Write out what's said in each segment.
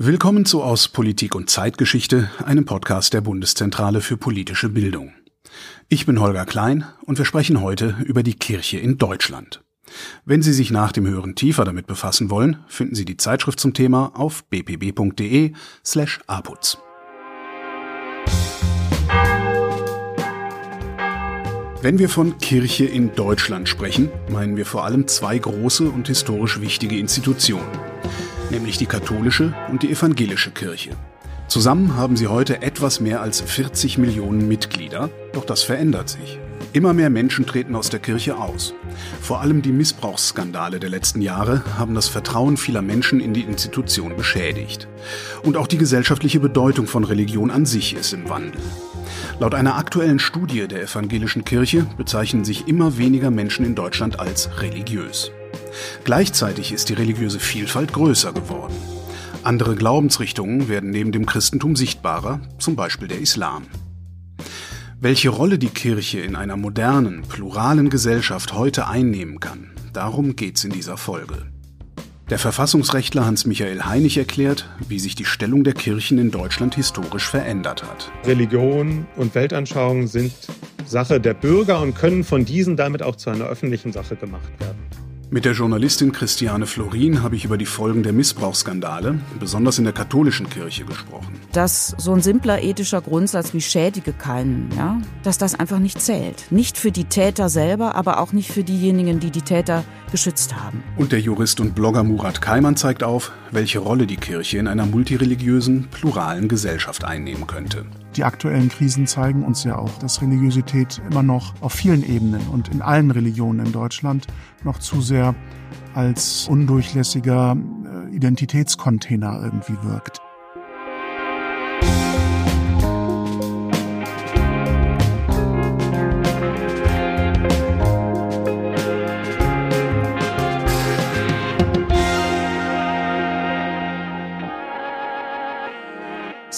Willkommen zu Aus Politik und Zeitgeschichte, einem Podcast der Bundeszentrale für politische Bildung. Ich bin Holger Klein und wir sprechen heute über die Kirche in Deutschland. Wenn Sie sich nach dem Hören tiefer damit befassen wollen, finden Sie die Zeitschrift zum Thema auf bpb.de slash aputz. Wenn wir von Kirche in Deutschland sprechen, meinen wir vor allem zwei große und historisch wichtige Institutionen nämlich die katholische und die evangelische Kirche. Zusammen haben sie heute etwas mehr als 40 Millionen Mitglieder, doch das verändert sich. Immer mehr Menschen treten aus der Kirche aus. Vor allem die Missbrauchsskandale der letzten Jahre haben das Vertrauen vieler Menschen in die Institution beschädigt. Und auch die gesellschaftliche Bedeutung von Religion an sich ist im Wandel. Laut einer aktuellen Studie der evangelischen Kirche bezeichnen sich immer weniger Menschen in Deutschland als religiös. Gleichzeitig ist die religiöse Vielfalt größer geworden. Andere Glaubensrichtungen werden neben dem Christentum sichtbarer, zum Beispiel der Islam. Welche Rolle die Kirche in einer modernen, pluralen Gesellschaft heute einnehmen kann, darum geht's in dieser Folge. Der Verfassungsrechtler Hans-Michael Heinig erklärt, wie sich die Stellung der Kirchen in Deutschland historisch verändert hat. Religion und Weltanschauung sind Sache der Bürger und können von diesen damit auch zu einer öffentlichen Sache gemacht werden. Mit der Journalistin Christiane Florin habe ich über die Folgen der Missbrauchsskandale, besonders in der katholischen Kirche, gesprochen. Dass so ein simpler ethischer Grundsatz wie schädige keinen, ja, dass das einfach nicht zählt. Nicht für die Täter selber, aber auch nicht für diejenigen, die die Täter geschützt haben. Und der Jurist und Blogger Murat Kaiman zeigt auf, welche Rolle die Kirche in einer multireligiösen, pluralen Gesellschaft einnehmen könnte. Die aktuellen Krisen zeigen uns ja auch, dass Religiosität immer noch auf vielen Ebenen und in allen Religionen in Deutschland noch zu sehr als undurchlässiger äh, Identitätscontainer irgendwie wirkt.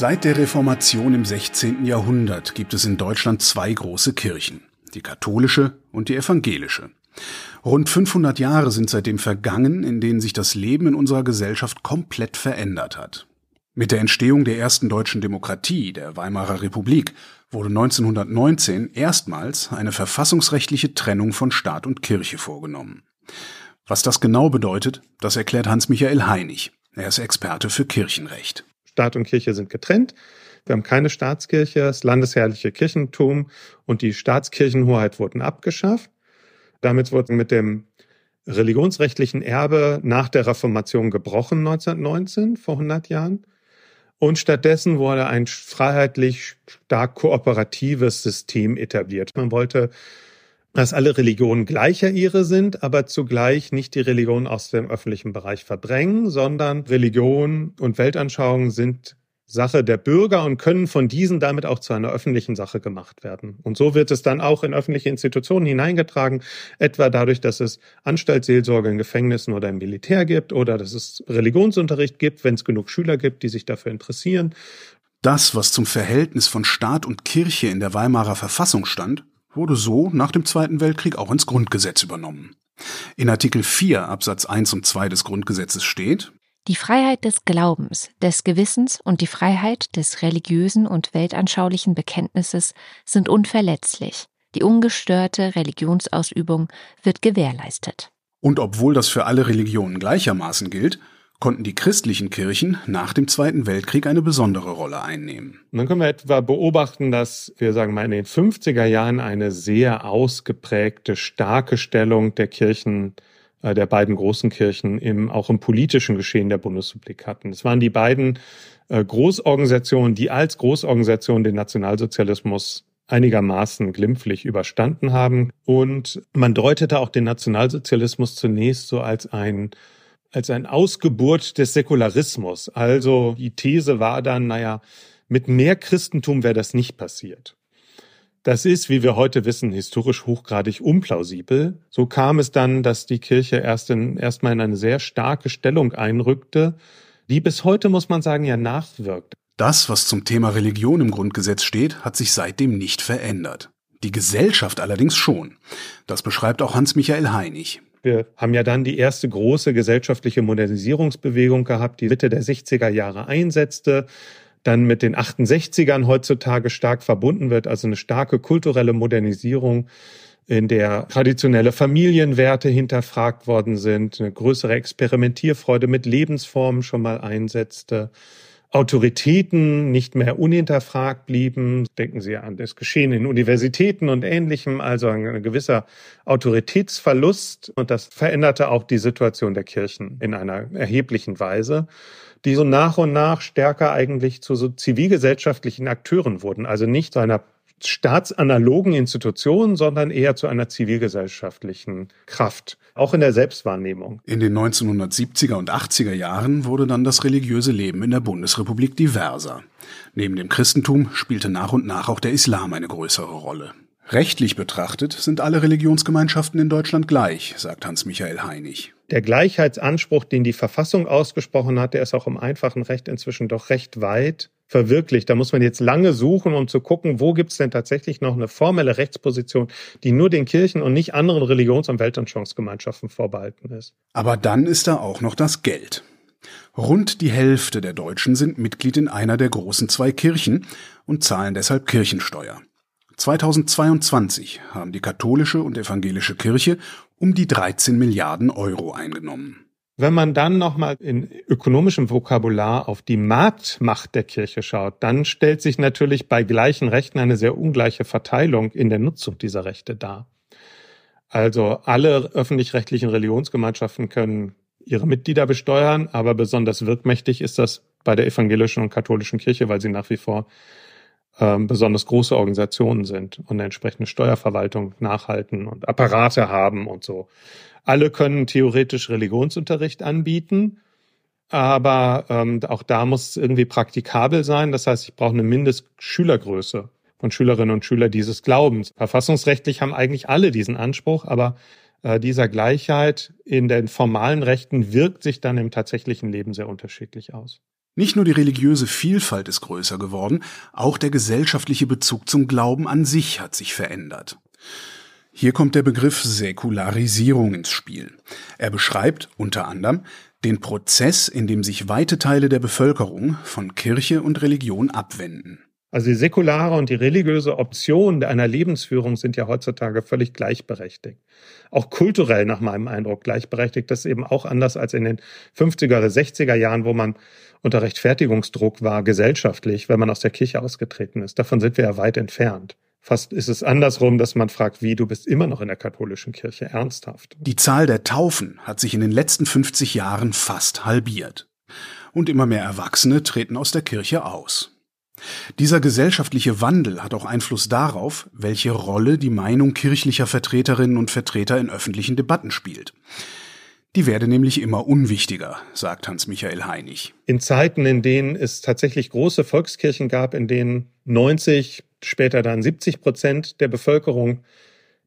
Seit der Reformation im 16. Jahrhundert gibt es in Deutschland zwei große Kirchen, die katholische und die evangelische. Rund 500 Jahre sind seitdem vergangen, in denen sich das Leben in unserer Gesellschaft komplett verändert hat. Mit der Entstehung der ersten deutschen Demokratie, der Weimarer Republik, wurde 1919 erstmals eine verfassungsrechtliche Trennung von Staat und Kirche vorgenommen. Was das genau bedeutet, das erklärt Hans-Michael Heinig. Er ist Experte für Kirchenrecht. Staat und Kirche sind getrennt. Wir haben keine Staatskirche, das landesherrliche Kirchentum und die Staatskirchenhoheit wurden abgeschafft. Damit wurde mit dem religionsrechtlichen Erbe nach der Reformation gebrochen 1919, vor 100 Jahren. Und stattdessen wurde ein freiheitlich stark kooperatives System etabliert. Man wollte, dass alle Religionen gleicher ihre sind, aber zugleich nicht die Religion aus dem öffentlichen Bereich verdrängen, sondern Religion und Weltanschauung sind Sache der Bürger und können von diesen damit auch zu einer öffentlichen Sache gemacht werden. Und so wird es dann auch in öffentliche Institutionen hineingetragen, etwa dadurch, dass es Anstaltsseelsorge in Gefängnissen oder im Militär gibt oder dass es Religionsunterricht gibt, wenn es genug Schüler gibt, die sich dafür interessieren. Das, was zum Verhältnis von Staat und Kirche in der Weimarer Verfassung stand, wurde so nach dem Zweiten Weltkrieg auch ins Grundgesetz übernommen. In Artikel 4 Absatz 1 und 2 des Grundgesetzes steht, die Freiheit des Glaubens, des Gewissens und die Freiheit des religiösen und weltanschaulichen Bekenntnisses sind unverletzlich. Die ungestörte Religionsausübung wird gewährleistet. Und obwohl das für alle Religionen gleichermaßen gilt, konnten die christlichen Kirchen nach dem Zweiten Weltkrieg eine besondere Rolle einnehmen. Dann können wir etwa beobachten, dass wir sagen mal in den 50er Jahren eine sehr ausgeprägte, starke Stellung der Kirchen äh, der beiden großen Kirchen im, auch im politischen Geschehen der Bundesrepublik hatten. Es waren die beiden äh, Großorganisationen, die als Großorganisation den Nationalsozialismus einigermaßen glimpflich überstanden haben. Und man deutete auch den Nationalsozialismus zunächst so als ein als ein Ausgeburt des Säkularismus. Also die These war dann, naja, mit mehr Christentum wäre das nicht passiert. Das ist, wie wir heute wissen, historisch hochgradig unplausibel. So kam es dann, dass die Kirche erst in, erstmal in eine sehr starke Stellung einrückte, die bis heute, muss man sagen, ja nachwirkt. Das, was zum Thema Religion im Grundgesetz steht, hat sich seitdem nicht verändert. Die Gesellschaft allerdings schon. Das beschreibt auch Hans-Michael Heinig. Wir haben ja dann die erste große gesellschaftliche Modernisierungsbewegung gehabt, die Mitte der 60er Jahre einsetzte, dann mit den 68ern heutzutage stark verbunden wird, also eine starke kulturelle Modernisierung, in der traditionelle Familienwerte hinterfragt worden sind, eine größere Experimentierfreude mit Lebensformen schon mal einsetzte Autoritäten nicht mehr unhinterfragt blieben. Denken Sie an das Geschehen in Universitäten und Ähnlichem, also ein gewisser Autoritätsverlust. Und das veränderte auch die Situation der Kirchen in einer erheblichen Weise, die so nach und nach stärker eigentlich zu so zivilgesellschaftlichen Akteuren wurden. Also nicht zu einer staatsanalogen Institution, sondern eher zu einer zivilgesellschaftlichen Kraft, auch in der Selbstwahrnehmung. In den 1970er und 80er Jahren wurde dann das religiöse Leben in der Bundesrepublik diverser. Neben dem Christentum spielte nach und nach auch der Islam eine größere Rolle. Rechtlich betrachtet sind alle Religionsgemeinschaften in Deutschland gleich, sagt Hans-Michael Heinig. Der Gleichheitsanspruch, den die Verfassung ausgesprochen hat, der ist auch im einfachen Recht inzwischen doch recht weit verwirklicht. Da muss man jetzt lange suchen, um zu gucken, wo gibt es denn tatsächlich noch eine formelle Rechtsposition, die nur den Kirchen und nicht anderen Religions- und Weltanschauungsgemeinschaften vorbehalten ist. Aber dann ist da auch noch das Geld. Rund die Hälfte der Deutschen sind Mitglied in einer der großen zwei Kirchen und zahlen deshalb Kirchensteuer. 2022 haben die katholische und evangelische Kirche um die 13 Milliarden Euro eingenommen. Wenn man dann nochmal in ökonomischem Vokabular auf die Marktmacht der Kirche schaut, dann stellt sich natürlich bei gleichen Rechten eine sehr ungleiche Verteilung in der Nutzung dieser Rechte dar. Also alle öffentlich-rechtlichen Religionsgemeinschaften können ihre Mitglieder besteuern, aber besonders wirkmächtig ist das bei der evangelischen und katholischen Kirche, weil sie nach wie vor ähm, besonders große Organisationen sind und eine entsprechende Steuerverwaltung nachhalten und Apparate haben und so. Alle können theoretisch Religionsunterricht anbieten, aber ähm, auch da muss es irgendwie praktikabel sein. Das heißt, ich brauche eine Mindestschülergröße von Schülerinnen und Schülern dieses Glaubens. Verfassungsrechtlich haben eigentlich alle diesen Anspruch, aber äh, dieser Gleichheit in den formalen Rechten wirkt sich dann im tatsächlichen Leben sehr unterschiedlich aus. Nicht nur die religiöse Vielfalt ist größer geworden, auch der gesellschaftliche Bezug zum Glauben an sich hat sich verändert. Hier kommt der Begriff Säkularisierung ins Spiel. Er beschreibt unter anderem den Prozess, in dem sich weite Teile der Bevölkerung von Kirche und Religion abwenden. Also die säkulare und die religiöse Option einer Lebensführung sind ja heutzutage völlig gleichberechtigt. Auch kulturell nach meinem Eindruck gleichberechtigt. Das ist eben auch anders als in den 50er oder 60er Jahren, wo man unter Rechtfertigungsdruck war, gesellschaftlich, wenn man aus der Kirche ausgetreten ist. Davon sind wir ja weit entfernt. Fast ist es andersrum, dass man fragt, wie, du bist immer noch in der katholischen Kirche, ernsthaft. Die Zahl der Taufen hat sich in den letzten 50 Jahren fast halbiert. Und immer mehr Erwachsene treten aus der Kirche aus. Dieser gesellschaftliche Wandel hat auch Einfluss darauf, welche Rolle die Meinung kirchlicher Vertreterinnen und Vertreter in öffentlichen Debatten spielt. Die werde nämlich immer unwichtiger, sagt Hans-Michael Heinig. In Zeiten, in denen es tatsächlich große Volkskirchen gab, in denen 90, später dann 70 Prozent der Bevölkerung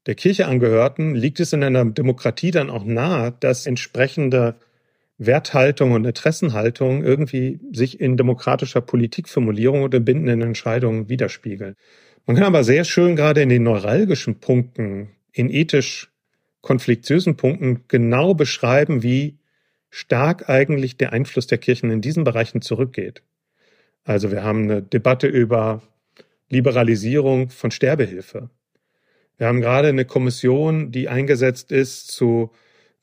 der Kirche angehörten, liegt es in einer Demokratie dann auch nahe, dass entsprechende Werthaltung und Interessenhaltung irgendwie sich in demokratischer Politikformulierung oder bindenden Entscheidungen widerspiegeln. Man kann aber sehr schön gerade in den neuralgischen Punkten, in ethisch konfliktiösen Punkten genau beschreiben, wie stark eigentlich der Einfluss der Kirchen in diesen Bereichen zurückgeht. Also wir haben eine Debatte über Liberalisierung von Sterbehilfe. Wir haben gerade eine Kommission, die eingesetzt ist zu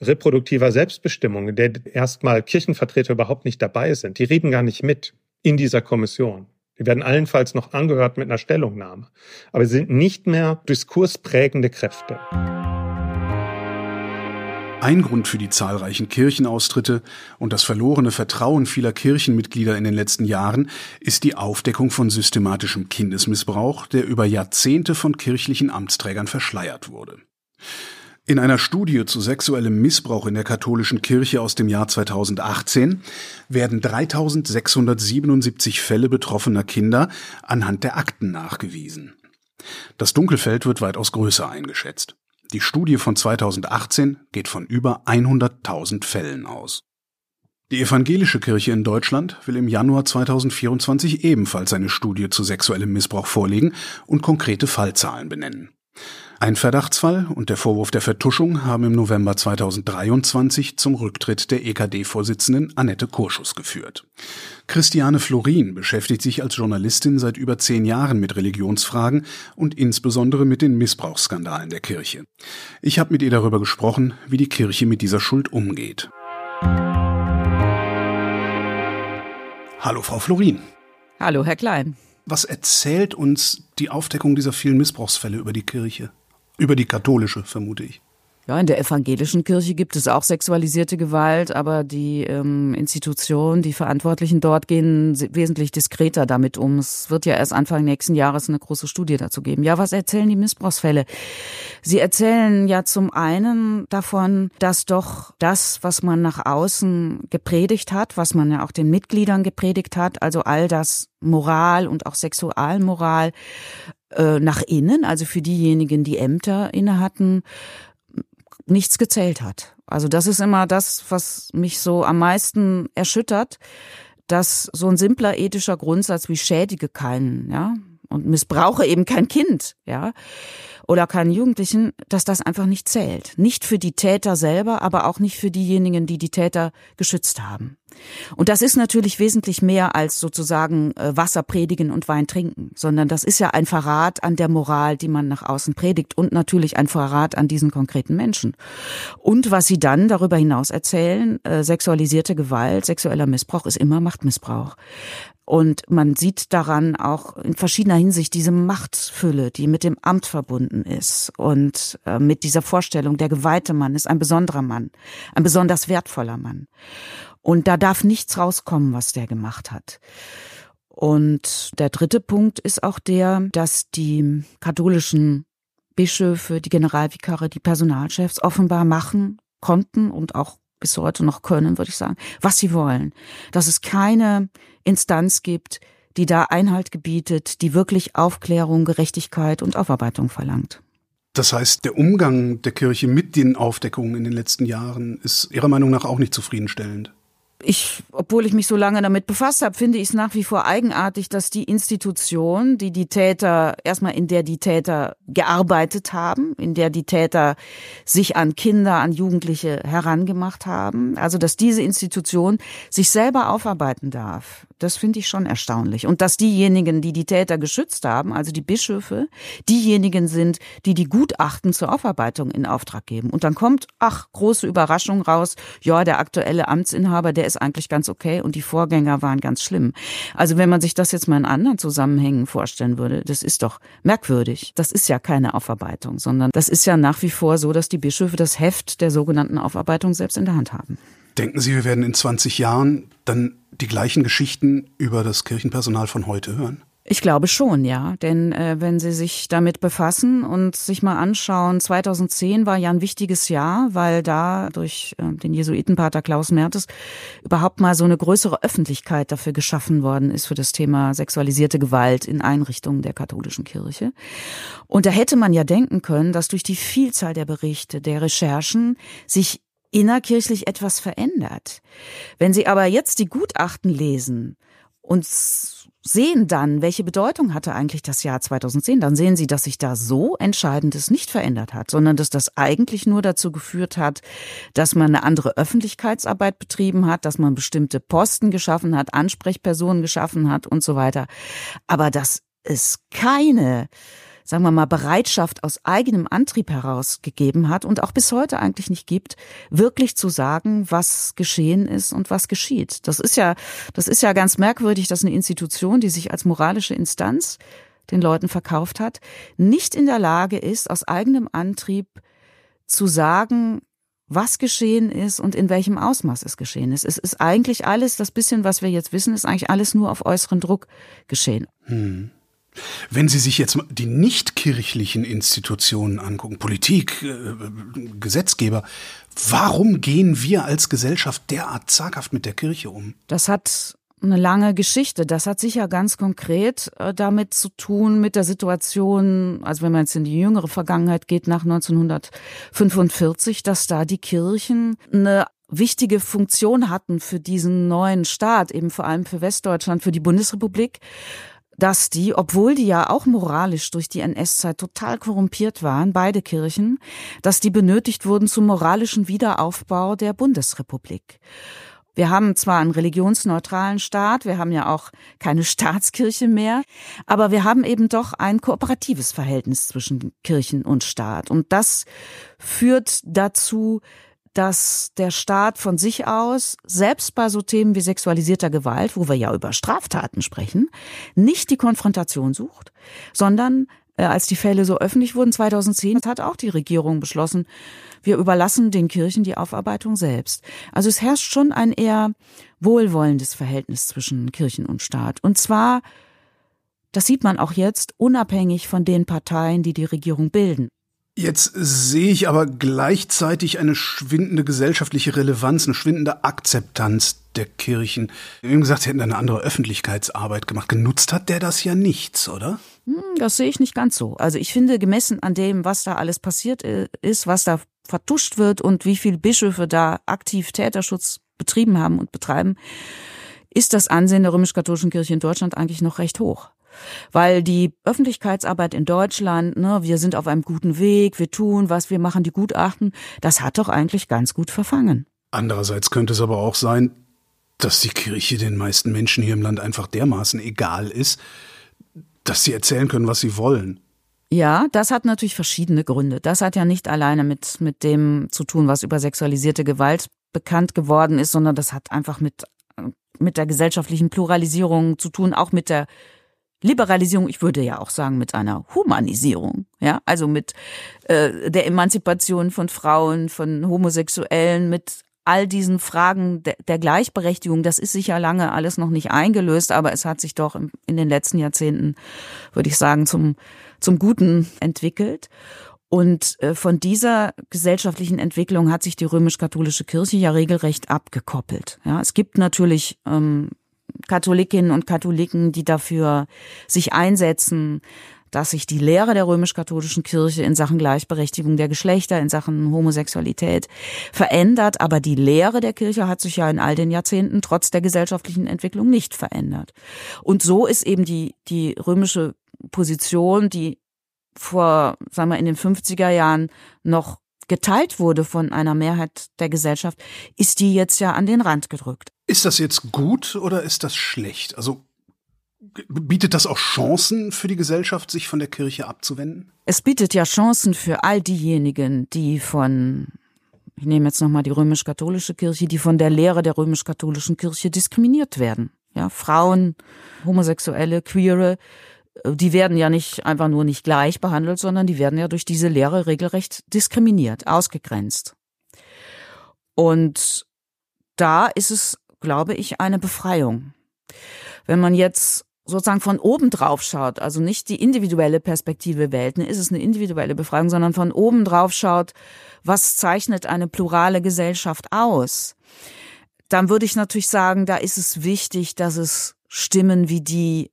reproduktiver Selbstbestimmung, in der erstmal Kirchenvertreter überhaupt nicht dabei sind. Die reden gar nicht mit in dieser Kommission. Die werden allenfalls noch angehört mit einer Stellungnahme. Aber sie sind nicht mehr diskursprägende Kräfte. Ein Grund für die zahlreichen Kirchenaustritte und das verlorene Vertrauen vieler Kirchenmitglieder in den letzten Jahren ist die Aufdeckung von systematischem Kindesmissbrauch, der über Jahrzehnte von kirchlichen Amtsträgern verschleiert wurde. In einer Studie zu sexuellem Missbrauch in der katholischen Kirche aus dem Jahr 2018 werden 3677 Fälle betroffener Kinder anhand der Akten nachgewiesen. Das Dunkelfeld wird weitaus größer eingeschätzt. Die Studie von 2018 geht von über 100.000 Fällen aus. Die evangelische Kirche in Deutschland will im Januar 2024 ebenfalls eine Studie zu sexuellem Missbrauch vorlegen und konkrete Fallzahlen benennen. Ein Verdachtsfall und der Vorwurf der Vertuschung haben im November 2023 zum Rücktritt der EKD-Vorsitzenden Annette Kurschus geführt. Christiane Florin beschäftigt sich als Journalistin seit über zehn Jahren mit Religionsfragen und insbesondere mit den Missbrauchsskandalen der Kirche. Ich habe mit ihr darüber gesprochen, wie die Kirche mit dieser Schuld umgeht. Hallo, Frau Florin. Hallo, Herr Klein. Was erzählt uns die Aufdeckung dieser vielen Missbrauchsfälle über die Kirche? Über die katholische, vermute ich. Ja, in der evangelischen Kirche gibt es auch sexualisierte Gewalt, aber die ähm, Institutionen, die Verantwortlichen dort gehen wesentlich diskreter damit um. Es wird ja erst Anfang nächsten Jahres eine große Studie dazu geben. Ja, was erzählen die Missbrauchsfälle? Sie erzählen ja zum einen davon, dass doch das, was man nach außen gepredigt hat, was man ja auch den Mitgliedern gepredigt hat, also all das Moral und auch Sexualmoral, äh, nach innen, also für diejenigen, die Ämter inne hatten, nichts gezählt hat. Also das ist immer das, was mich so am meisten erschüttert, dass so ein simpler ethischer Grundsatz wie schädige keinen, ja, und missbrauche eben kein Kind, ja, oder keinen Jugendlichen, dass das einfach nicht zählt. Nicht für die Täter selber, aber auch nicht für diejenigen, die die Täter geschützt haben. Und das ist natürlich wesentlich mehr als sozusagen äh, Wasser predigen und Wein trinken, sondern das ist ja ein Verrat an der Moral, die man nach außen predigt und natürlich ein Verrat an diesen konkreten Menschen. Und was sie dann darüber hinaus erzählen, äh, sexualisierte Gewalt, sexueller Missbrauch ist immer Machtmissbrauch. Und man sieht daran auch in verschiedener Hinsicht diese Machtfülle, die mit dem Amt verbunden ist und äh, mit dieser Vorstellung, der geweihte Mann ist ein besonderer Mann, ein besonders wertvoller Mann. Und da darf nichts rauskommen, was der gemacht hat. Und der dritte Punkt ist auch der, dass die katholischen Bischöfe, die Generalvikare, die Personalchefs offenbar machen konnten und auch bis heute noch können, würde ich sagen, was sie wollen. Dass es keine Instanz gibt, die da Einhalt gebietet, die wirklich Aufklärung, Gerechtigkeit und Aufarbeitung verlangt. Das heißt, der Umgang der Kirche mit den Aufdeckungen in den letzten Jahren ist Ihrer Meinung nach auch nicht zufriedenstellend ich, obwohl ich mich so lange damit befasst habe, finde ich es nach wie vor eigenartig, dass die Institution, die die Täter, erstmal in der die Täter gearbeitet haben, in der die Täter sich an Kinder, an Jugendliche herangemacht haben, also dass diese Institution sich selber aufarbeiten darf. Das finde ich schon erstaunlich. Und dass diejenigen, die die Täter geschützt haben, also die Bischöfe, diejenigen sind, die die Gutachten zur Aufarbeitung in Auftrag geben. Und dann kommt, ach, große Überraschung raus, ja, der aktuelle Amtsinhaber, der ist eigentlich ganz okay und die Vorgänger waren ganz schlimm. Also wenn man sich das jetzt mal in anderen Zusammenhängen vorstellen würde, das ist doch merkwürdig. Das ist ja keine Aufarbeitung, sondern das ist ja nach wie vor so, dass die Bischöfe das Heft der sogenannten Aufarbeitung selbst in der Hand haben. Denken Sie, wir werden in 20 Jahren dann die gleichen Geschichten über das Kirchenpersonal von heute hören? Ich glaube schon, ja. Denn äh, wenn Sie sich damit befassen und sich mal anschauen, 2010 war ja ein wichtiges Jahr, weil da durch äh, den Jesuitenpater Klaus Mertes überhaupt mal so eine größere Öffentlichkeit dafür geschaffen worden ist für das Thema sexualisierte Gewalt in Einrichtungen der katholischen Kirche. Und da hätte man ja denken können, dass durch die Vielzahl der Berichte, der Recherchen sich innerkirchlich etwas verändert. Wenn Sie aber jetzt die Gutachten lesen und sehen dann, welche Bedeutung hatte eigentlich das Jahr 2010, dann sehen Sie, dass sich da so Entscheidendes nicht verändert hat, sondern dass das eigentlich nur dazu geführt hat, dass man eine andere Öffentlichkeitsarbeit betrieben hat, dass man bestimmte Posten geschaffen hat, Ansprechpersonen geschaffen hat und so weiter. Aber dass es keine sagen wir mal, Bereitschaft aus eigenem Antrieb heraus gegeben hat und auch bis heute eigentlich nicht gibt, wirklich zu sagen, was geschehen ist und was geschieht. Das ist ja, das ist ja ganz merkwürdig, dass eine Institution, die sich als moralische Instanz den Leuten verkauft hat, nicht in der Lage ist, aus eigenem Antrieb zu sagen, was geschehen ist und in welchem Ausmaß es geschehen ist. Es ist eigentlich alles, das bisschen, was wir jetzt wissen, ist eigentlich alles nur auf äußeren Druck geschehen. Hm. Wenn Sie sich jetzt die nichtkirchlichen Institutionen angucken, Politik, äh, Gesetzgeber, warum gehen wir als Gesellschaft derart zaghaft mit der Kirche um? Das hat eine lange Geschichte. Das hat sicher ganz konkret äh, damit zu tun mit der Situation, also wenn man jetzt in die jüngere Vergangenheit geht, nach 1945, dass da die Kirchen eine wichtige Funktion hatten für diesen neuen Staat, eben vor allem für Westdeutschland, für die Bundesrepublik dass die, obwohl die ja auch moralisch durch die NS-Zeit total korrumpiert waren, beide Kirchen, dass die benötigt wurden zum moralischen Wiederaufbau der Bundesrepublik. Wir haben zwar einen religionsneutralen Staat, wir haben ja auch keine Staatskirche mehr, aber wir haben eben doch ein kooperatives Verhältnis zwischen Kirchen und Staat. Und das führt dazu, dass der Staat von sich aus, selbst bei so Themen wie sexualisierter Gewalt, wo wir ja über Straftaten sprechen, nicht die Konfrontation sucht, sondern äh, als die Fälle so öffentlich wurden 2010, hat auch die Regierung beschlossen, wir überlassen den Kirchen die Aufarbeitung selbst. Also es herrscht schon ein eher wohlwollendes Verhältnis zwischen Kirchen und Staat. Und zwar, das sieht man auch jetzt, unabhängig von den Parteien, die die Regierung bilden. Jetzt sehe ich aber gleichzeitig eine schwindende gesellschaftliche Relevanz, eine schwindende Akzeptanz der Kirchen. Wie gesagt, sie hätten eine andere Öffentlichkeitsarbeit gemacht. Genutzt hat der das ja nichts, oder? Hm, das sehe ich nicht ganz so. Also ich finde, gemessen an dem, was da alles passiert ist, was da vertuscht wird und wie viele Bischöfe da aktiv Täterschutz betrieben haben und betreiben, ist das Ansehen der römisch-katholischen Kirche in Deutschland eigentlich noch recht hoch. Weil die Öffentlichkeitsarbeit in Deutschland, ne, wir sind auf einem guten Weg, wir tun was, wir machen die Gutachten, das hat doch eigentlich ganz gut verfangen. Andererseits könnte es aber auch sein, dass die Kirche den meisten Menschen hier im Land einfach dermaßen egal ist, dass sie erzählen können, was sie wollen. Ja, das hat natürlich verschiedene Gründe. Das hat ja nicht alleine mit, mit dem zu tun, was über sexualisierte Gewalt bekannt geworden ist, sondern das hat einfach mit, mit der gesellschaftlichen Pluralisierung zu tun, auch mit der Liberalisierung, ich würde ja auch sagen, mit einer Humanisierung, ja, also mit äh, der Emanzipation von Frauen, von Homosexuellen, mit all diesen Fragen der, der Gleichberechtigung, das ist sicher lange alles noch nicht eingelöst, aber es hat sich doch in den letzten Jahrzehnten, würde ich sagen, zum, zum Guten entwickelt. Und äh, von dieser gesellschaftlichen Entwicklung hat sich die römisch-katholische Kirche ja regelrecht abgekoppelt. Ja, es gibt natürlich ähm, Katholikinnen und Katholiken, die dafür sich einsetzen, dass sich die Lehre der römisch-katholischen Kirche in Sachen Gleichberechtigung der Geschlechter, in Sachen Homosexualität verändert. Aber die Lehre der Kirche hat sich ja in all den Jahrzehnten trotz der gesellschaftlichen Entwicklung nicht verändert. Und so ist eben die, die römische Position, die vor, sagen wir, in den 50er Jahren noch geteilt wurde von einer Mehrheit der Gesellschaft, ist die jetzt ja an den Rand gedrückt. Ist das jetzt gut oder ist das schlecht? Also bietet das auch Chancen für die Gesellschaft, sich von der Kirche abzuwenden? Es bietet ja Chancen für all diejenigen, die von ich nehme jetzt nochmal die römisch-katholische Kirche, die von der Lehre der römisch-katholischen Kirche diskriminiert werden. Ja, Frauen, Homosexuelle, Queere, die werden ja nicht einfach nur nicht gleich behandelt, sondern die werden ja durch diese Lehre regelrecht diskriminiert, ausgegrenzt. Und da ist es, glaube ich, eine Befreiung. Wenn man jetzt sozusagen von oben drauf schaut, also nicht die individuelle Perspektive wählt, ne, ist es eine individuelle Befreiung, sondern von oben drauf schaut, was zeichnet eine plurale Gesellschaft aus, dann würde ich natürlich sagen, da ist es wichtig, dass es Stimmen wie die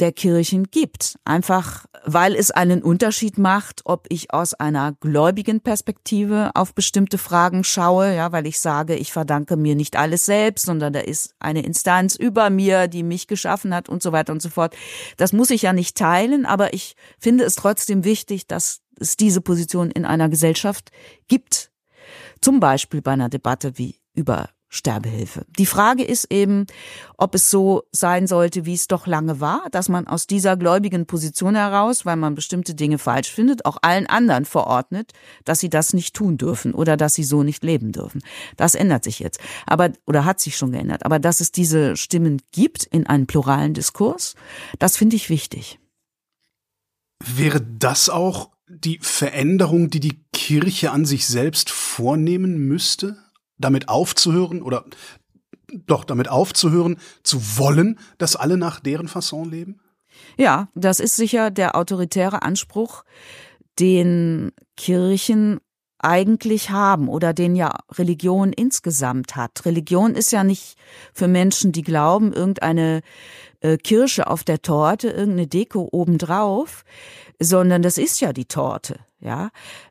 der Kirchen gibt. Einfach, weil es einen Unterschied macht, ob ich aus einer gläubigen Perspektive auf bestimmte Fragen schaue, ja, weil ich sage, ich verdanke mir nicht alles selbst, sondern da ist eine Instanz über mir, die mich geschaffen hat und so weiter und so fort. Das muss ich ja nicht teilen, aber ich finde es trotzdem wichtig, dass es diese Position in einer Gesellschaft gibt. Zum Beispiel bei einer Debatte wie über Sterbehilfe. Die Frage ist eben, ob es so sein sollte, wie es doch lange war, dass man aus dieser gläubigen Position heraus, weil man bestimmte Dinge falsch findet, auch allen anderen verordnet, dass sie das nicht tun dürfen oder dass sie so nicht leben dürfen. Das ändert sich jetzt. Aber, oder hat sich schon geändert. Aber dass es diese Stimmen gibt in einem pluralen Diskurs, das finde ich wichtig. Wäre das auch die Veränderung, die die Kirche an sich selbst vornehmen müsste? Damit aufzuhören oder doch damit aufzuhören, zu wollen, dass alle nach deren Fasson leben? Ja, das ist sicher der autoritäre Anspruch, den Kirchen eigentlich haben oder den ja Religion insgesamt hat. Religion ist ja nicht für Menschen, die glauben, irgendeine äh, Kirsche auf der Torte, irgendeine Deko obendrauf, sondern das ist ja die Torte. ja,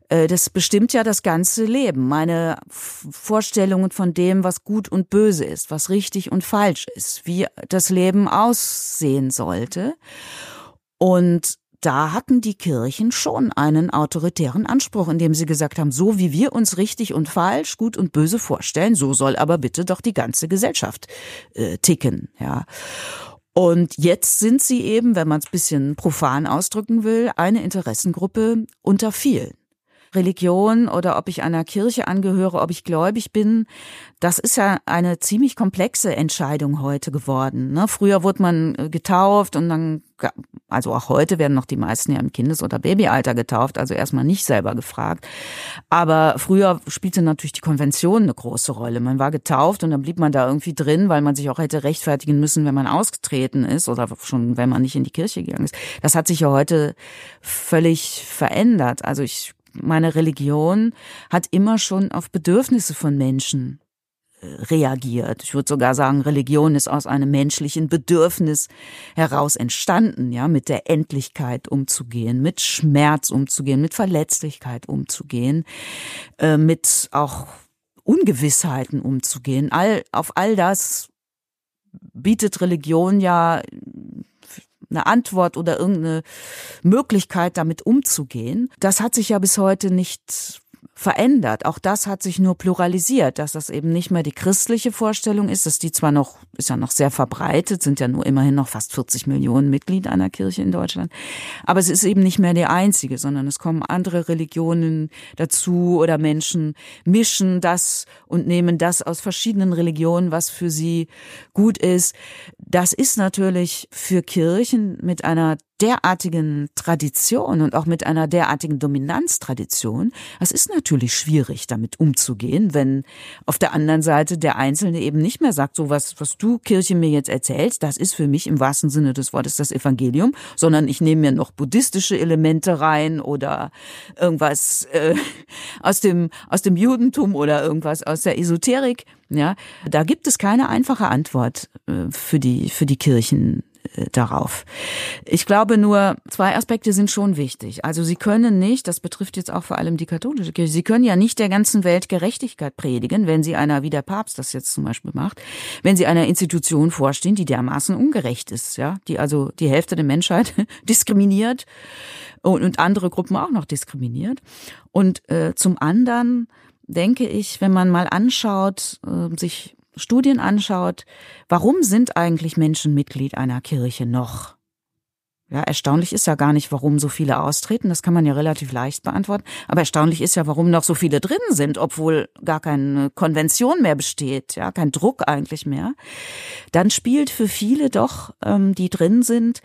das bestimmt ja das ganze Leben. Meine Vorstellungen von dem, was gut und böse ist, was richtig und falsch ist, wie das Leben aussehen sollte. Und da hatten die Kirchen schon einen autoritären Anspruch, indem sie gesagt haben, so wie wir uns richtig und falsch, gut und böse vorstellen, so soll aber bitte doch die ganze Gesellschaft äh, ticken, ja. Und jetzt sind sie eben, wenn man es bisschen profan ausdrücken will, eine Interessengruppe unter vielen. Religion oder ob ich einer Kirche angehöre, ob ich gläubig bin, das ist ja eine ziemlich komplexe Entscheidung heute geworden. Ne? Früher wurde man äh, getauft und dann, also auch heute werden noch die meisten ja im Kindes- oder Babyalter getauft, also erstmal nicht selber gefragt. Aber früher spielte natürlich die Konvention eine große Rolle. Man war getauft und dann blieb man da irgendwie drin, weil man sich auch hätte rechtfertigen müssen, wenn man ausgetreten ist oder schon, wenn man nicht in die Kirche gegangen ist. Das hat sich ja heute völlig verändert. Also ich meine Religion hat immer schon auf Bedürfnisse von Menschen äh, reagiert. Ich würde sogar sagen, Religion ist aus einem menschlichen Bedürfnis heraus entstanden, ja, mit der Endlichkeit umzugehen, mit Schmerz umzugehen, mit Verletzlichkeit umzugehen, äh, mit auch Ungewissheiten umzugehen. All, auf all das bietet Religion ja eine Antwort oder irgendeine Möglichkeit, damit umzugehen. Das hat sich ja bis heute nicht verändert. Auch das hat sich nur pluralisiert, dass das eben nicht mehr die christliche Vorstellung ist, dass die zwar noch, ist ja noch sehr verbreitet, sind ja nur immerhin noch fast 40 Millionen Mitglieder einer Kirche in Deutschland. Aber es ist eben nicht mehr die einzige, sondern es kommen andere Religionen dazu oder Menschen mischen das und nehmen das aus verschiedenen Religionen, was für sie gut ist. Das ist natürlich für Kirchen mit einer derartigen Tradition und auch mit einer derartigen Dominanztradition, das ist natürlich schwierig, damit umzugehen, wenn auf der anderen Seite der Einzelne eben nicht mehr sagt, so was, was du Kirche mir jetzt erzählst, das ist für mich im wahrsten Sinne des Wortes das Evangelium, sondern ich nehme mir noch buddhistische Elemente rein oder irgendwas äh, aus dem aus dem Judentum oder irgendwas aus der Esoterik. Ja, da gibt es keine einfache Antwort äh, für die für die Kirchen äh, darauf. Ich glaube nur, zwei Aspekte sind schon wichtig. Also sie können nicht, das betrifft jetzt auch vor allem die katholische Kirche, sie können ja nicht der ganzen Welt Gerechtigkeit predigen, wenn sie einer, wie der Papst das jetzt zum Beispiel macht, wenn sie einer Institution vorstehen, die dermaßen ungerecht ist, ja, die also die Hälfte der Menschheit diskriminiert und, andere Gruppen auch noch diskriminiert. Und äh, zum anderen denke ich, wenn man mal anschaut, äh, sich Studien anschaut, warum sind eigentlich Menschen Mitglied einer Kirche noch? Ja, erstaunlich ist ja gar nicht, warum so viele austreten. Das kann man ja relativ leicht beantworten. Aber erstaunlich ist ja, warum noch so viele drin sind, obwohl gar keine Konvention mehr besteht, ja, kein Druck eigentlich mehr. Dann spielt für viele doch, ähm, die drin sind,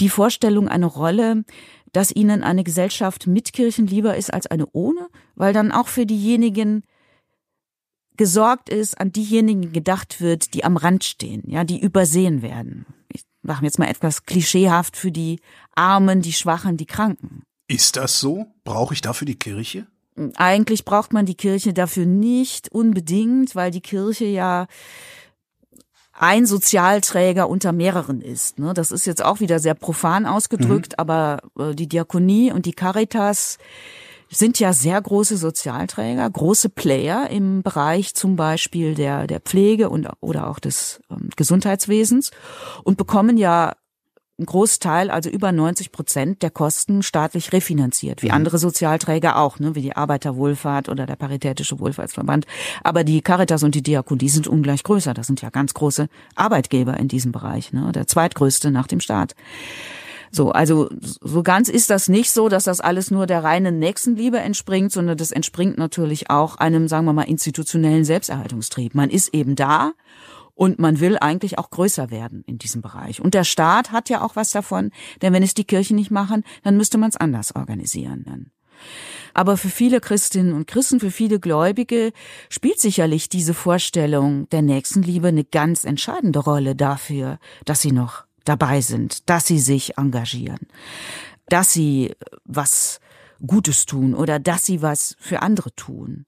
die Vorstellung eine Rolle, dass ihnen eine Gesellschaft mit Kirchen lieber ist als eine ohne, weil dann auch für diejenigen gesorgt ist, an diejenigen gedacht wird, die am Rand stehen, ja, die übersehen werden. Ich mache jetzt mal etwas klischeehaft für die Armen, die Schwachen, die Kranken. Ist das so? Brauche ich dafür die Kirche? Eigentlich braucht man die Kirche dafür nicht unbedingt, weil die Kirche ja ein Sozialträger unter mehreren ist. Ne? Das ist jetzt auch wieder sehr profan ausgedrückt, mhm. aber äh, die Diakonie und die Caritas sind ja sehr große Sozialträger, große Player im Bereich zum Beispiel der, der Pflege und, oder auch des ähm, Gesundheitswesens und bekommen ja ein Großteil, also über 90 Prozent der Kosten staatlich refinanziert, wie mhm. andere Sozialträger auch, ne, wie die Arbeiterwohlfahrt oder der Paritätische Wohlfahrtsverband. Aber die Caritas und die Diakonie sind ungleich größer. Das sind ja ganz große Arbeitgeber in diesem Bereich, ne, der zweitgrößte nach dem Staat. So, also so ganz ist das nicht so, dass das alles nur der reinen Nächstenliebe entspringt, sondern das entspringt natürlich auch einem, sagen wir mal, institutionellen Selbsterhaltungstrieb. Man ist eben da und man will eigentlich auch größer werden in diesem Bereich. Und der Staat hat ja auch was davon, denn wenn es die Kirchen nicht machen, dann müsste man es anders organisieren. Dann. Aber für viele Christinnen und Christen, für viele Gläubige spielt sicherlich diese Vorstellung der Nächstenliebe eine ganz entscheidende Rolle dafür, dass sie noch dabei sind, dass sie sich engagieren, dass sie was Gutes tun oder dass sie was für andere tun.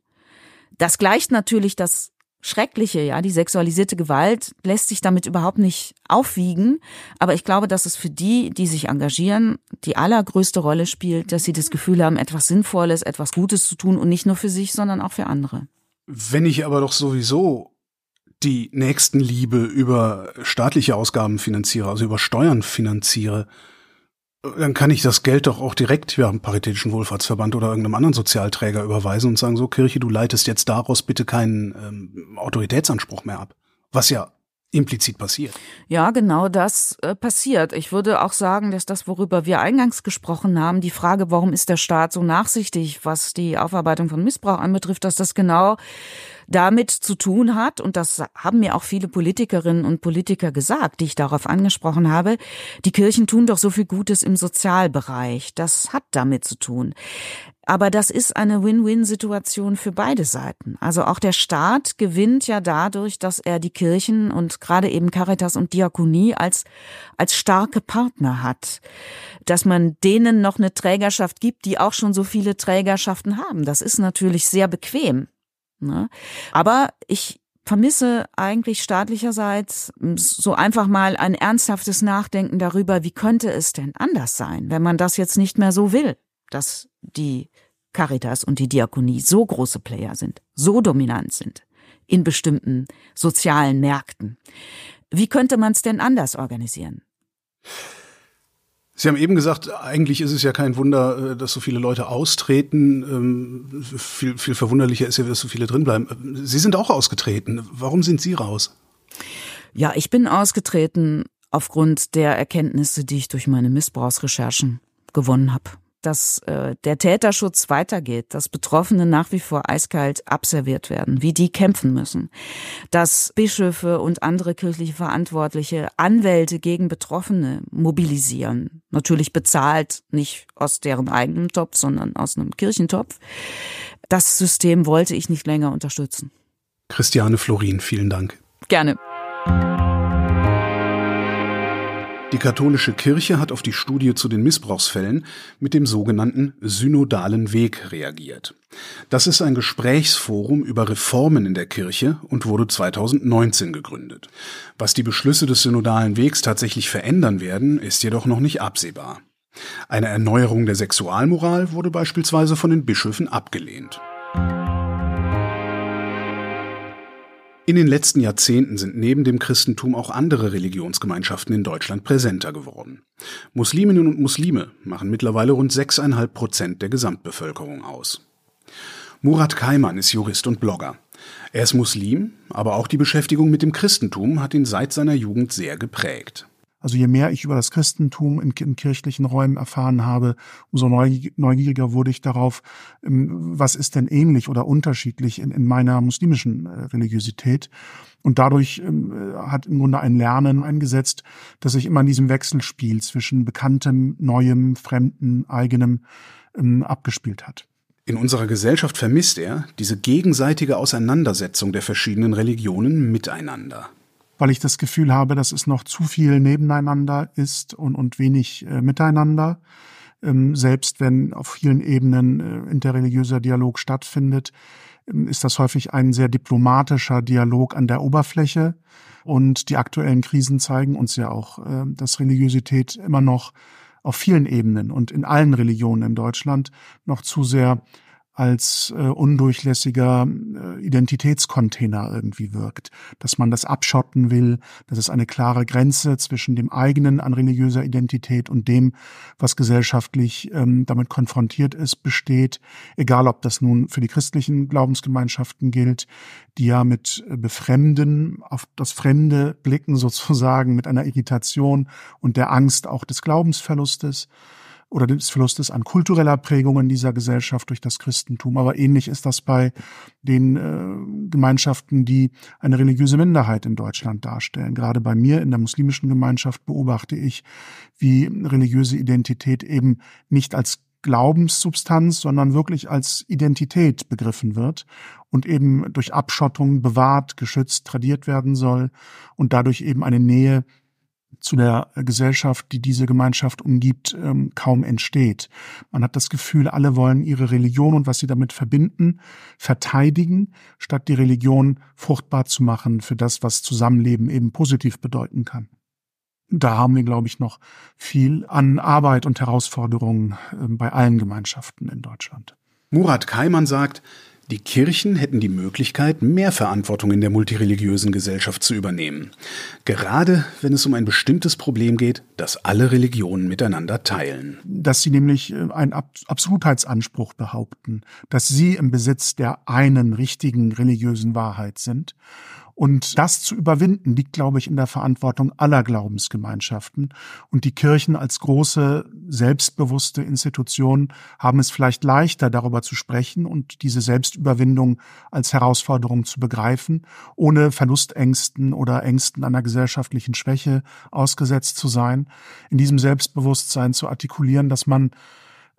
Das gleicht natürlich das Schreckliche, ja, die sexualisierte Gewalt lässt sich damit überhaupt nicht aufwiegen. Aber ich glaube, dass es für die, die sich engagieren, die allergrößte Rolle spielt, dass sie das Gefühl haben, etwas Sinnvolles, etwas Gutes zu tun und nicht nur für sich, sondern auch für andere. Wenn ich aber doch sowieso die Nächstenliebe über staatliche Ausgaben finanziere, also über Steuern finanziere, dann kann ich das Geld doch auch direkt ja, Paritätischen Wohlfahrtsverband oder irgendeinem anderen Sozialträger überweisen und sagen, so Kirche, du leitest jetzt daraus bitte keinen ähm, Autoritätsanspruch mehr ab. Was ja implizit passiert. Ja, genau das äh, passiert. Ich würde auch sagen, dass das, worüber wir eingangs gesprochen haben, die Frage, warum ist der Staat so nachsichtig, was die Aufarbeitung von Missbrauch anbetrifft, dass das genau damit zu tun hat, und das haben mir auch viele Politikerinnen und Politiker gesagt, die ich darauf angesprochen habe, die Kirchen tun doch so viel Gutes im Sozialbereich. Das hat damit zu tun. Aber das ist eine Win-Win-Situation für beide Seiten. Also auch der Staat gewinnt ja dadurch, dass er die Kirchen und gerade eben Caritas und Diakonie als, als starke Partner hat. Dass man denen noch eine Trägerschaft gibt, die auch schon so viele Trägerschaften haben. Das ist natürlich sehr bequem. Ne? Aber ich vermisse eigentlich staatlicherseits so einfach mal ein ernsthaftes Nachdenken darüber, wie könnte es denn anders sein, wenn man das jetzt nicht mehr so will, dass die Caritas und die Diakonie so große Player sind, so dominant sind in bestimmten sozialen Märkten. Wie könnte man es denn anders organisieren? Sie haben eben gesagt, eigentlich ist es ja kein Wunder, äh, dass so viele Leute austreten. Ähm, viel, viel verwunderlicher ist ja, dass so viele drinbleiben. Sie sind auch ausgetreten. Warum sind Sie raus? Ja, ich bin ausgetreten aufgrund der Erkenntnisse, die ich durch meine Missbrauchsrecherchen gewonnen habe dass äh, der Täterschutz weitergeht, dass Betroffene nach wie vor eiskalt abserviert werden, wie die kämpfen müssen, dass Bischöfe und andere kirchliche Verantwortliche Anwälte gegen Betroffene mobilisieren, natürlich bezahlt, nicht aus deren eigenem Topf, sondern aus einem Kirchentopf. Das System wollte ich nicht länger unterstützen. Christiane Florin, vielen Dank. Gerne. Die katholische Kirche hat auf die Studie zu den Missbrauchsfällen mit dem sogenannten synodalen Weg reagiert. Das ist ein Gesprächsforum über Reformen in der Kirche und wurde 2019 gegründet. Was die Beschlüsse des synodalen Wegs tatsächlich verändern werden, ist jedoch noch nicht absehbar. Eine Erneuerung der Sexualmoral wurde beispielsweise von den Bischöfen abgelehnt. In den letzten Jahrzehnten sind neben dem Christentum auch andere Religionsgemeinschaften in Deutschland präsenter geworden. Musliminnen und Muslime machen mittlerweile rund 6,5 Prozent der Gesamtbevölkerung aus. Murat Kaiman ist Jurist und Blogger. Er ist Muslim, aber auch die Beschäftigung mit dem Christentum hat ihn seit seiner Jugend sehr geprägt. Also je mehr ich über das Christentum in, in kirchlichen Räumen erfahren habe, umso neugieriger wurde ich darauf, ähm, was ist denn ähnlich oder unterschiedlich in, in meiner muslimischen äh, Religiosität. Und dadurch ähm, äh, hat im Grunde ein Lernen eingesetzt, dass sich immer in diesem Wechselspiel zwischen Bekanntem, Neuem, Fremden, Eigenem ähm, abgespielt hat. In unserer Gesellschaft vermisst er diese gegenseitige Auseinandersetzung der verschiedenen Religionen miteinander weil ich das Gefühl habe, dass es noch zu viel nebeneinander ist und, und wenig äh, miteinander. Ähm, selbst wenn auf vielen Ebenen äh, interreligiöser Dialog stattfindet, ähm, ist das häufig ein sehr diplomatischer Dialog an der Oberfläche. Und die aktuellen Krisen zeigen uns ja auch, äh, dass Religiosität immer noch auf vielen Ebenen und in allen Religionen in Deutschland noch zu sehr als äh, undurchlässiger äh, Identitätscontainer irgendwie wirkt, dass man das abschotten will, dass es eine klare Grenze zwischen dem eigenen an religiöser Identität und dem, was gesellschaftlich ähm, damit konfrontiert ist, besteht, egal ob das nun für die christlichen Glaubensgemeinschaften gilt, die ja mit äh, Befremden auf das Fremde blicken sozusagen mit einer Irritation und der Angst auch des Glaubensverlustes oder des Verlustes an kultureller Prägungen dieser Gesellschaft durch das Christentum. Aber ähnlich ist das bei den äh, Gemeinschaften, die eine religiöse Minderheit in Deutschland darstellen. Gerade bei mir in der muslimischen Gemeinschaft beobachte ich, wie religiöse Identität eben nicht als Glaubenssubstanz, sondern wirklich als Identität begriffen wird und eben durch Abschottung bewahrt, geschützt, tradiert werden soll und dadurch eben eine Nähe zu der Gesellschaft, die diese Gemeinschaft umgibt, ähm, kaum entsteht. Man hat das Gefühl, alle wollen ihre Religion und was sie damit verbinden, verteidigen, statt die Religion fruchtbar zu machen für das, was Zusammenleben eben positiv bedeuten kann. Da haben wir, glaube ich, noch viel an Arbeit und Herausforderungen ähm, bei allen Gemeinschaften in Deutschland. Murat Kaiman sagt, die Kirchen hätten die Möglichkeit, mehr Verantwortung in der multireligiösen Gesellschaft zu übernehmen. Gerade wenn es um ein bestimmtes Problem geht, das alle Religionen miteinander teilen. Dass sie nämlich äh, einen Absolutheitsanspruch behaupten, dass sie im Besitz der einen richtigen religiösen Wahrheit sind und das zu überwinden, liegt, glaube ich, in der Verantwortung aller Glaubensgemeinschaften. Und die Kirchen als große, selbstbewusste Institution haben es vielleicht leichter, darüber zu sprechen und diese Selbstüberwindung als Herausforderung zu begreifen, ohne Verlustängsten oder Ängsten einer gesellschaftlichen Schwäche ausgesetzt zu sein. In diesem Selbstbewusstsein zu artikulieren, dass man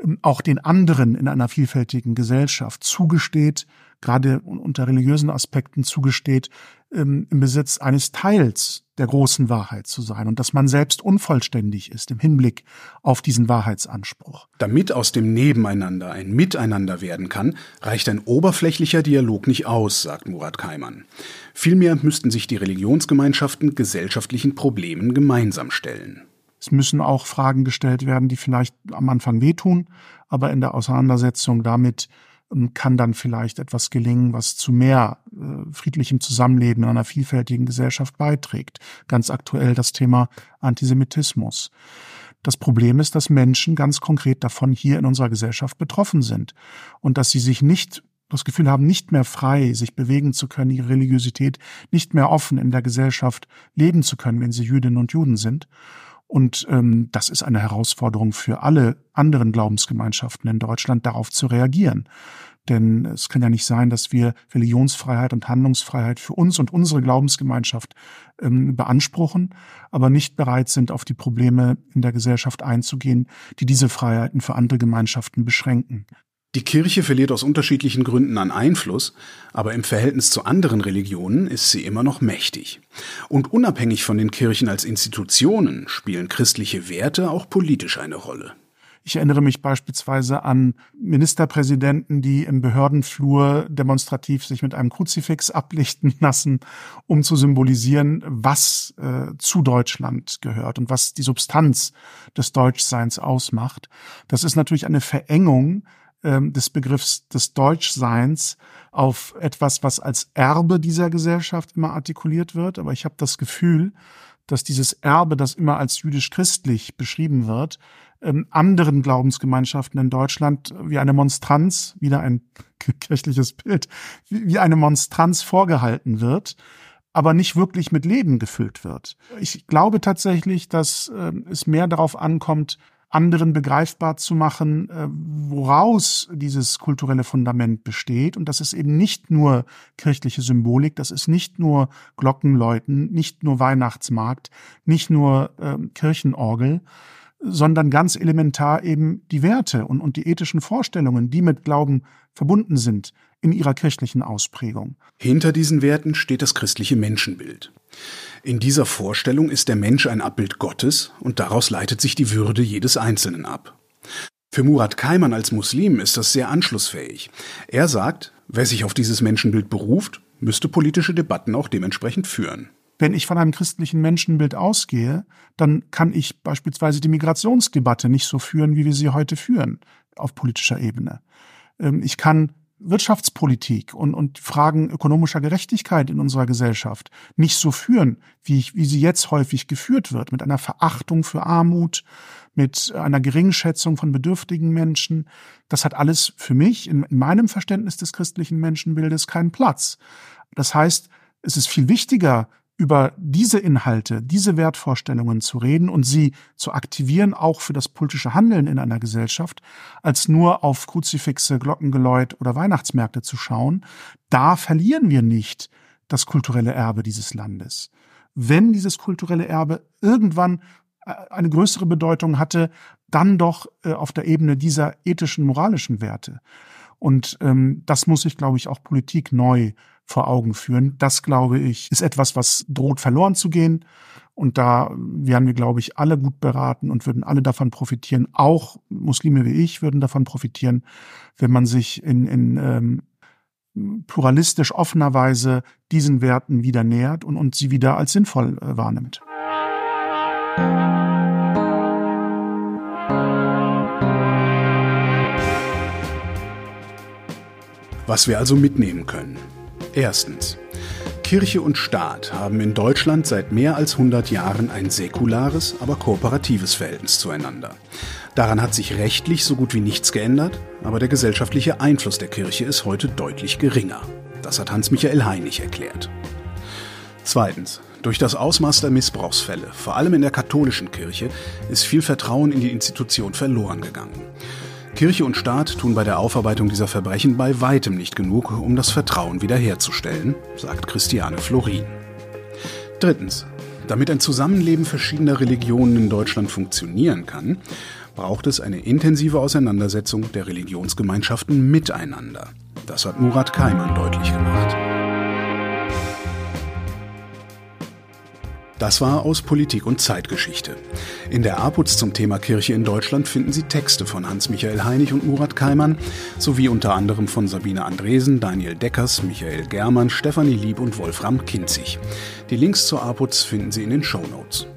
ähm, auch den anderen in einer vielfältigen Gesellschaft zugesteht, gerade unter religiösen Aspekten zugesteht, ähm, im Besitz eines Teils der großen Wahrheit zu sein und dass man selbst unvollständig ist im Hinblick auf diesen Wahrheitsanspruch. Damit aus dem Nebeneinander ein Miteinander werden kann, reicht ein oberflächlicher Dialog nicht aus, sagt Murat Kaiman. Vielmehr müssten sich die Religionsgemeinschaften gesellschaftlichen Problemen gemeinsam stellen. Es müssen auch Fragen gestellt werden, die vielleicht am Anfang wehtun, aber in der Auseinandersetzung damit kann dann vielleicht etwas gelingen, was zu mehr äh, friedlichem Zusammenleben in einer vielfältigen Gesellschaft beiträgt. Ganz aktuell das Thema Antisemitismus. Das Problem ist, dass Menschen ganz konkret davon hier in unserer Gesellschaft betroffen sind und dass sie sich nicht das Gefühl haben, nicht mehr frei sich bewegen zu können, ihre Religiosität nicht mehr offen in der Gesellschaft leben zu können, wenn sie Jüdinnen und Juden sind. Und ähm, das ist eine Herausforderung für alle anderen Glaubensgemeinschaften in Deutschland, darauf zu reagieren. Denn es kann ja nicht sein, dass wir Religionsfreiheit und Handlungsfreiheit für uns und unsere Glaubensgemeinschaft ähm, beanspruchen, aber nicht bereit sind, auf die Probleme in der Gesellschaft einzugehen, die diese Freiheiten für andere Gemeinschaften beschränken. Die Kirche verliert aus unterschiedlichen Gründen an Einfluss, aber im Verhältnis zu anderen Religionen ist sie immer noch mächtig. Und unabhängig von den Kirchen als Institutionen spielen christliche Werte auch politisch eine Rolle. Ich erinnere mich beispielsweise an Ministerpräsidenten, die im Behördenflur demonstrativ sich mit einem Kruzifix ablichten lassen, um zu symbolisieren, was äh, zu Deutschland gehört und was die Substanz des Deutschseins ausmacht. Das ist natürlich eine Verengung ähm, des Begriffs des Deutschseins auf etwas, was als Erbe dieser Gesellschaft immer artikuliert wird. Aber ich habe das Gefühl, dass dieses Erbe, das immer als jüdisch-christlich beschrieben wird, ähm, anderen Glaubensgemeinschaften in Deutschland wie eine Monstranz, wieder ein kirchliches Bild, wie eine Monstranz vorgehalten wird, aber nicht wirklich mit Leben gefüllt wird. Ich glaube tatsächlich, dass äh, es mehr darauf ankommt, anderen begreifbar zu machen, äh, woraus dieses kulturelle Fundament besteht. Und das ist eben nicht nur kirchliche Symbolik, das ist nicht nur Glockenläuten, nicht nur Weihnachtsmarkt, nicht nur äh, Kirchenorgel, sondern ganz elementar eben die Werte und, und die ethischen Vorstellungen, die mit Glauben verbunden sind in ihrer kirchlichen Ausprägung. Hinter diesen Werten steht das christliche Menschenbild. In dieser Vorstellung ist der Mensch ein Abbild Gottes und daraus leitet sich die Würde jedes Einzelnen ab. Für Murat Kaiman als Muslim ist das sehr anschlussfähig. Er sagt, wer sich auf dieses Menschenbild beruft, müsste politische Debatten auch dementsprechend führen. Wenn ich von einem christlichen Menschenbild ausgehe, dann kann ich beispielsweise die Migrationsdebatte nicht so führen, wie wir sie heute führen auf politischer Ebene. Ähm, ich kann Wirtschaftspolitik und, und Fragen ökonomischer Gerechtigkeit in unserer Gesellschaft nicht so führen, wie, ich, wie sie jetzt häufig geführt wird, mit einer Verachtung für Armut, mit einer Geringschätzung von bedürftigen Menschen. Das hat alles für mich in, in meinem Verständnis des christlichen Menschenbildes keinen Platz. Das heißt, es ist viel wichtiger, über diese Inhalte, diese Wertvorstellungen zu reden und sie zu aktivieren, auch für das politische Handeln in einer Gesellschaft, als nur auf Kruzifixe, Glockengeläut oder Weihnachtsmärkte zu schauen, da verlieren wir nicht das kulturelle Erbe dieses Landes. Wenn dieses kulturelle Erbe irgendwann äh, eine größere Bedeutung hatte, dann doch äh, auf der Ebene dieser ethischen, moralischen Werte. Und ähm, das muss sich, glaube ich, auch Politik neu vor Augen führen. Das, glaube ich, ist etwas, was droht verloren zu gehen. Und da wären wir, glaube ich, alle gut beraten und würden alle davon profitieren. Auch Muslime wie ich würden davon profitieren, wenn man sich in, in ähm, pluralistisch offener Weise diesen Werten wieder nähert und, und sie wieder als sinnvoll äh, wahrnimmt. Was wir also mitnehmen können. Erstens. Kirche und Staat haben in Deutschland seit mehr als 100 Jahren ein säkulares, aber kooperatives Verhältnis zueinander. Daran hat sich rechtlich so gut wie nichts geändert, aber der gesellschaftliche Einfluss der Kirche ist heute deutlich geringer. Das hat Hans-Michael Heinig erklärt. Zweitens. Durch das Ausmaß der Missbrauchsfälle, vor allem in der katholischen Kirche, ist viel Vertrauen in die Institution verloren gegangen. Kirche und Staat tun bei der Aufarbeitung dieser Verbrechen bei weitem nicht genug, um das Vertrauen wiederherzustellen, sagt Christiane Florin. Drittens. Damit ein Zusammenleben verschiedener Religionen in Deutschland funktionieren kann, braucht es eine intensive Auseinandersetzung der Religionsgemeinschaften miteinander. Das hat Murat Kaiman deutlich gemacht. Das war aus Politik und Zeitgeschichte. In der APUZ zum Thema Kirche in Deutschland finden Sie Texte von Hans-Michael Heinig und Murat Keimann sowie unter anderem von Sabine Andresen, Daniel Deckers, Michael Germann, Stefanie Lieb und Wolfram Kinzig. Die Links zur APUZ finden Sie in den Show Notes.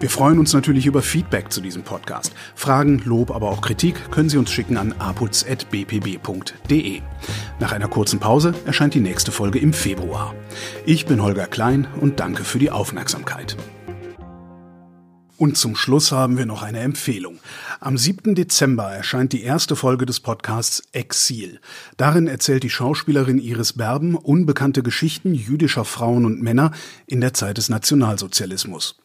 Wir freuen uns natürlich über Feedback zu diesem Podcast. Fragen, Lob, aber auch Kritik können Sie uns schicken an aputz.bpb.de. Nach einer kurzen Pause erscheint die nächste Folge im Februar. Ich bin Holger Klein und danke für die Aufmerksamkeit. Und zum Schluss haben wir noch eine Empfehlung. Am 7. Dezember erscheint die erste Folge des Podcasts Exil. Darin erzählt die Schauspielerin Iris Berben unbekannte Geschichten jüdischer Frauen und Männer in der Zeit des Nationalsozialismus.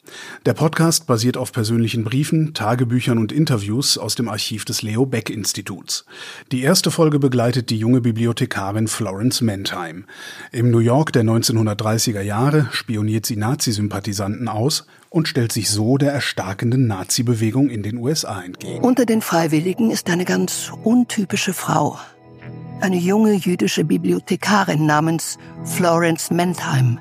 Der Podcast basiert auf persönlichen Briefen, Tagebüchern und Interviews aus dem Archiv des Leo Beck Instituts. Die erste Folge begleitet die junge Bibliothekarin Florence Mentheim. Im New York der 1930er Jahre spioniert sie Nazi-Sympathisanten aus und stellt sich so der erstarkenden Nazi-Bewegung in den USA entgegen. Unter den Freiwilligen ist eine ganz untypische Frau. Eine junge jüdische Bibliothekarin namens Florence Mentheim.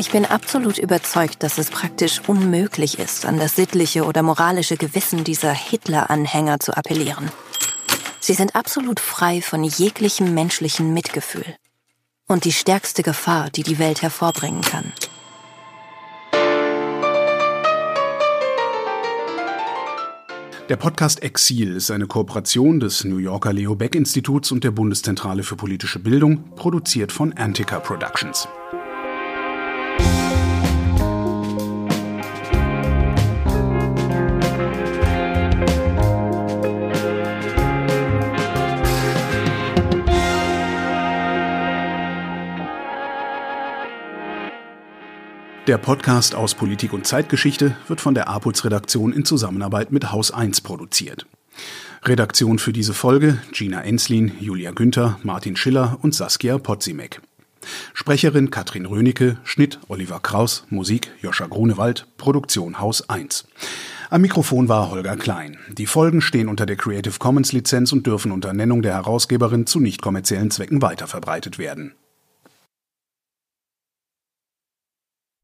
Ich bin absolut überzeugt, dass es praktisch unmöglich ist, an das sittliche oder moralische Gewissen dieser Hitler-Anhänger zu appellieren. Sie sind absolut frei von jeglichem menschlichen Mitgefühl. Und die stärkste Gefahr, die die Welt hervorbringen kann. Der Podcast Exil ist eine Kooperation des New Yorker Leo Beck Instituts und der Bundeszentrale für politische Bildung, produziert von Antica Productions. Der Podcast aus Politik und Zeitgeschichte wird von der APUZ-Redaktion in Zusammenarbeit mit Haus 1 produziert. Redaktion für diese Folge Gina Enslin, Julia Günther, Martin Schiller und Saskia Potzimek. Sprecherin Katrin Rönecke, Schnitt Oliver Kraus, Musik Joscha Grunewald, Produktion Haus 1. Am Mikrofon war Holger Klein. Die Folgen stehen unter der Creative Commons Lizenz und dürfen unter Nennung der Herausgeberin zu nicht kommerziellen Zwecken weiterverbreitet werden.